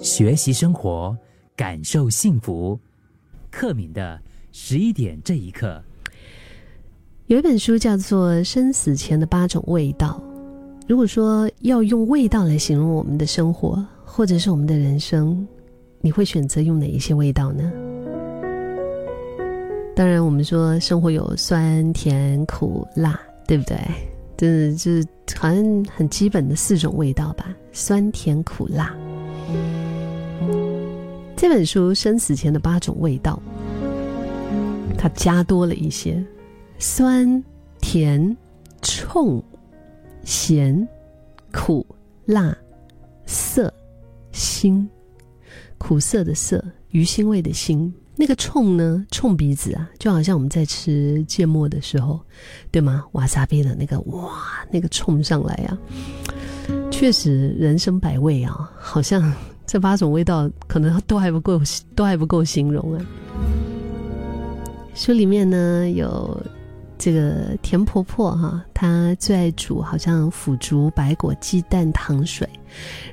学习生活，感受幸福。克敏的十一点这一刻，有一本书叫做《生死前的八种味道》。如果说要用味道来形容我们的生活，或者是我们的人生，你会选择用哪一些味道呢？当然，我们说生活有酸甜苦辣，对不对？这这好像很基本的四种味道吧，酸甜苦辣。这本书《生死前的八种味道》，它加多了一些酸、甜、冲、咸、苦、辣、涩、腥。苦涩的涩，鱼腥味的腥。那个冲呢？冲鼻子啊，就好像我们在吃芥末的时候，对吗？瓦萨比的那个哇，那个冲上来啊，确实人生百味啊，好像这八种味道可能都还不够，都还不够形容啊。书里面呢有。这个田婆婆哈，她最爱煮好像腐竹、白果、鸡蛋、糖水，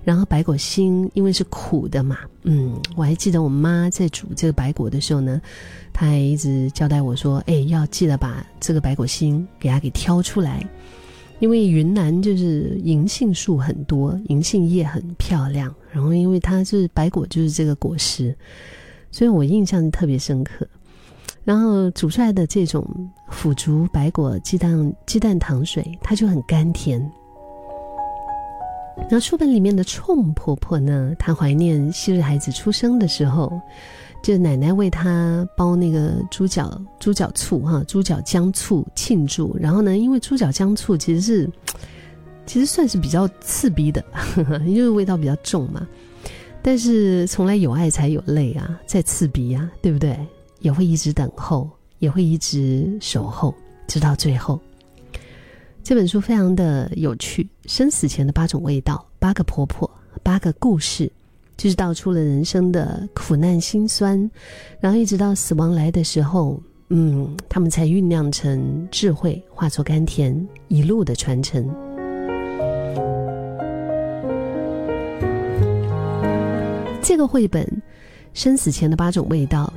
然后白果心因为是苦的嘛，嗯，我还记得我妈在煮这个白果的时候呢，她还一直交代我说，哎，要记得把这个白果心给它给挑出来，因为云南就是银杏树很多，银杏叶很漂亮，然后因为它是白果就是这个果实，所以我印象特别深刻。然后煮出来的这种腐竹、白果、鸡蛋、鸡蛋糖水，它就很甘甜。然后书本里面的冲婆婆呢，她怀念昔日孩子出生的时候，就奶奶为她包那个猪脚、猪脚醋哈，猪脚姜醋庆祝。然后呢，因为猪脚姜醋其实是，其实算是比较刺鼻的，因为味道比较重嘛。但是从来有爱才有泪啊，在刺鼻啊，对不对？也会一直等候，也会一直守候，直到最后。这本书非常的有趣，生死前的八种味道，八个婆婆，八个故事，就是道出了人生的苦难辛酸，然后一直到死亡来的时候，嗯，他们才酝酿成智慧，化作甘甜，一路的传承。这个绘本《生死前的八种味道》。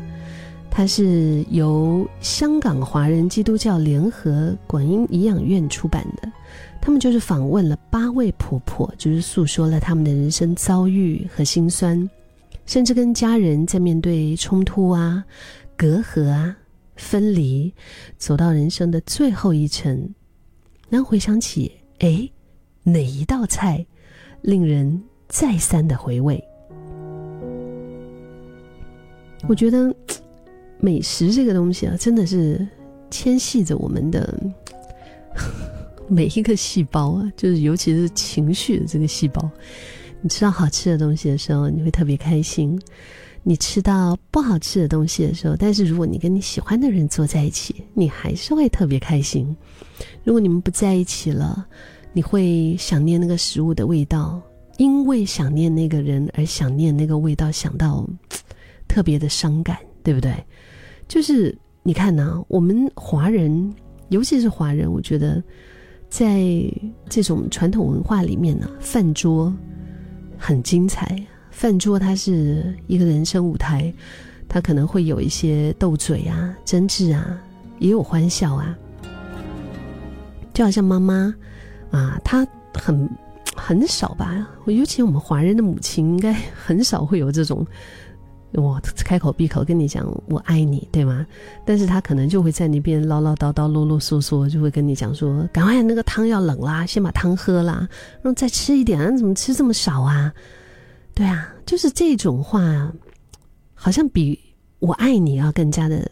它是由香港华人基督教联合广音颐养院出版的，他们就是访问了八位婆婆，就是诉说了他们的人生遭遇和心酸，甚至跟家人在面对冲突啊、隔阂啊、分离，走到人生的最后一程，然后回想起，哎，哪一道菜令人再三的回味？我觉得。美食这个东西啊，真的是牵系着我们的 每一个细胞啊，就是尤其是情绪的这个细胞。你吃到好吃的东西的时候，你会特别开心；你吃到不好吃的东西的时候，但是如果你跟你喜欢的人坐在一起，你还是会特别开心。如果你们不在一起了，你会想念那个食物的味道，因为想念那个人而想念那个味道，想到特别的伤感，对不对？就是你看呢，我们华人，尤其是华人，我觉得，在这种传统文化里面呢，饭桌很精彩。饭桌它是一个人生舞台，它可能会有一些斗嘴啊、争执啊，也有欢笑啊。就好像妈妈啊，她很很少吧，尤其我们华人的母亲，应该很少会有这种。我开口闭口跟你讲我爱你，对吗？但是他可能就会在那边唠唠叨叨、啰啰嗦嗦，就会跟你讲说：“赶快那个汤要冷啦，先把汤喝啦，然后再吃一点啊，怎么吃这么少啊？”对啊，就是这种话，好像比我爱你要更加的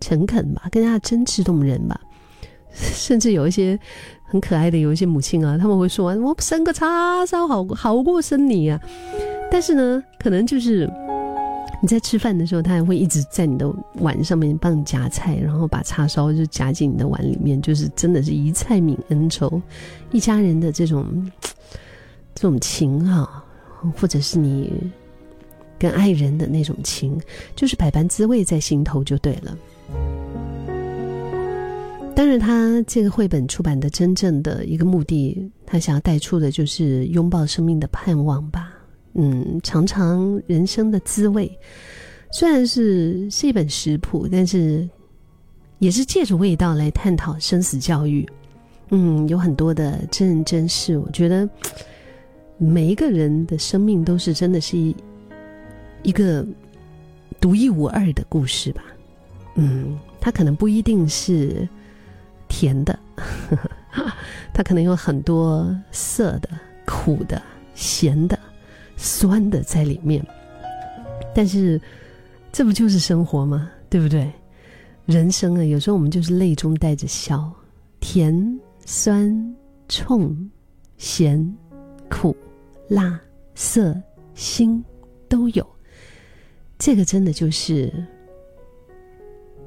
诚恳吧，更加的真挚动人吧。甚至有一些很可爱的有一些母亲啊，他们会说：“我生个叉烧好好过生你啊。”但是呢，可能就是。你在吃饭的时候，他还会一直在你的碗上面帮你夹菜，然后把叉烧就夹进你的碗里面，就是真的是一菜泯恩仇，一家人的这种这种情哈，或者是你跟爱人的那种情，就是百般滋味在心头就对了。当然，他这个绘本出版的真正的一个目的，他想要带出的就是拥抱生命的盼望吧。嗯，尝尝人生的滋味。虽然是是一本食谱，但是也是借着味道来探讨生死教育。嗯，有很多的真人真事，我觉得每一个人的生命都是真的是一一个独一无二的故事吧。嗯，它可能不一定是甜的，它可能有很多涩的、苦的、咸的、酸的在里面。但是，这不就是生活吗？对不对？人生啊，有时候我们就是泪中带着笑，甜、酸、冲、咸、苦、辣、涩、辛都有。这个真的就是。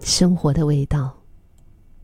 生活的味道。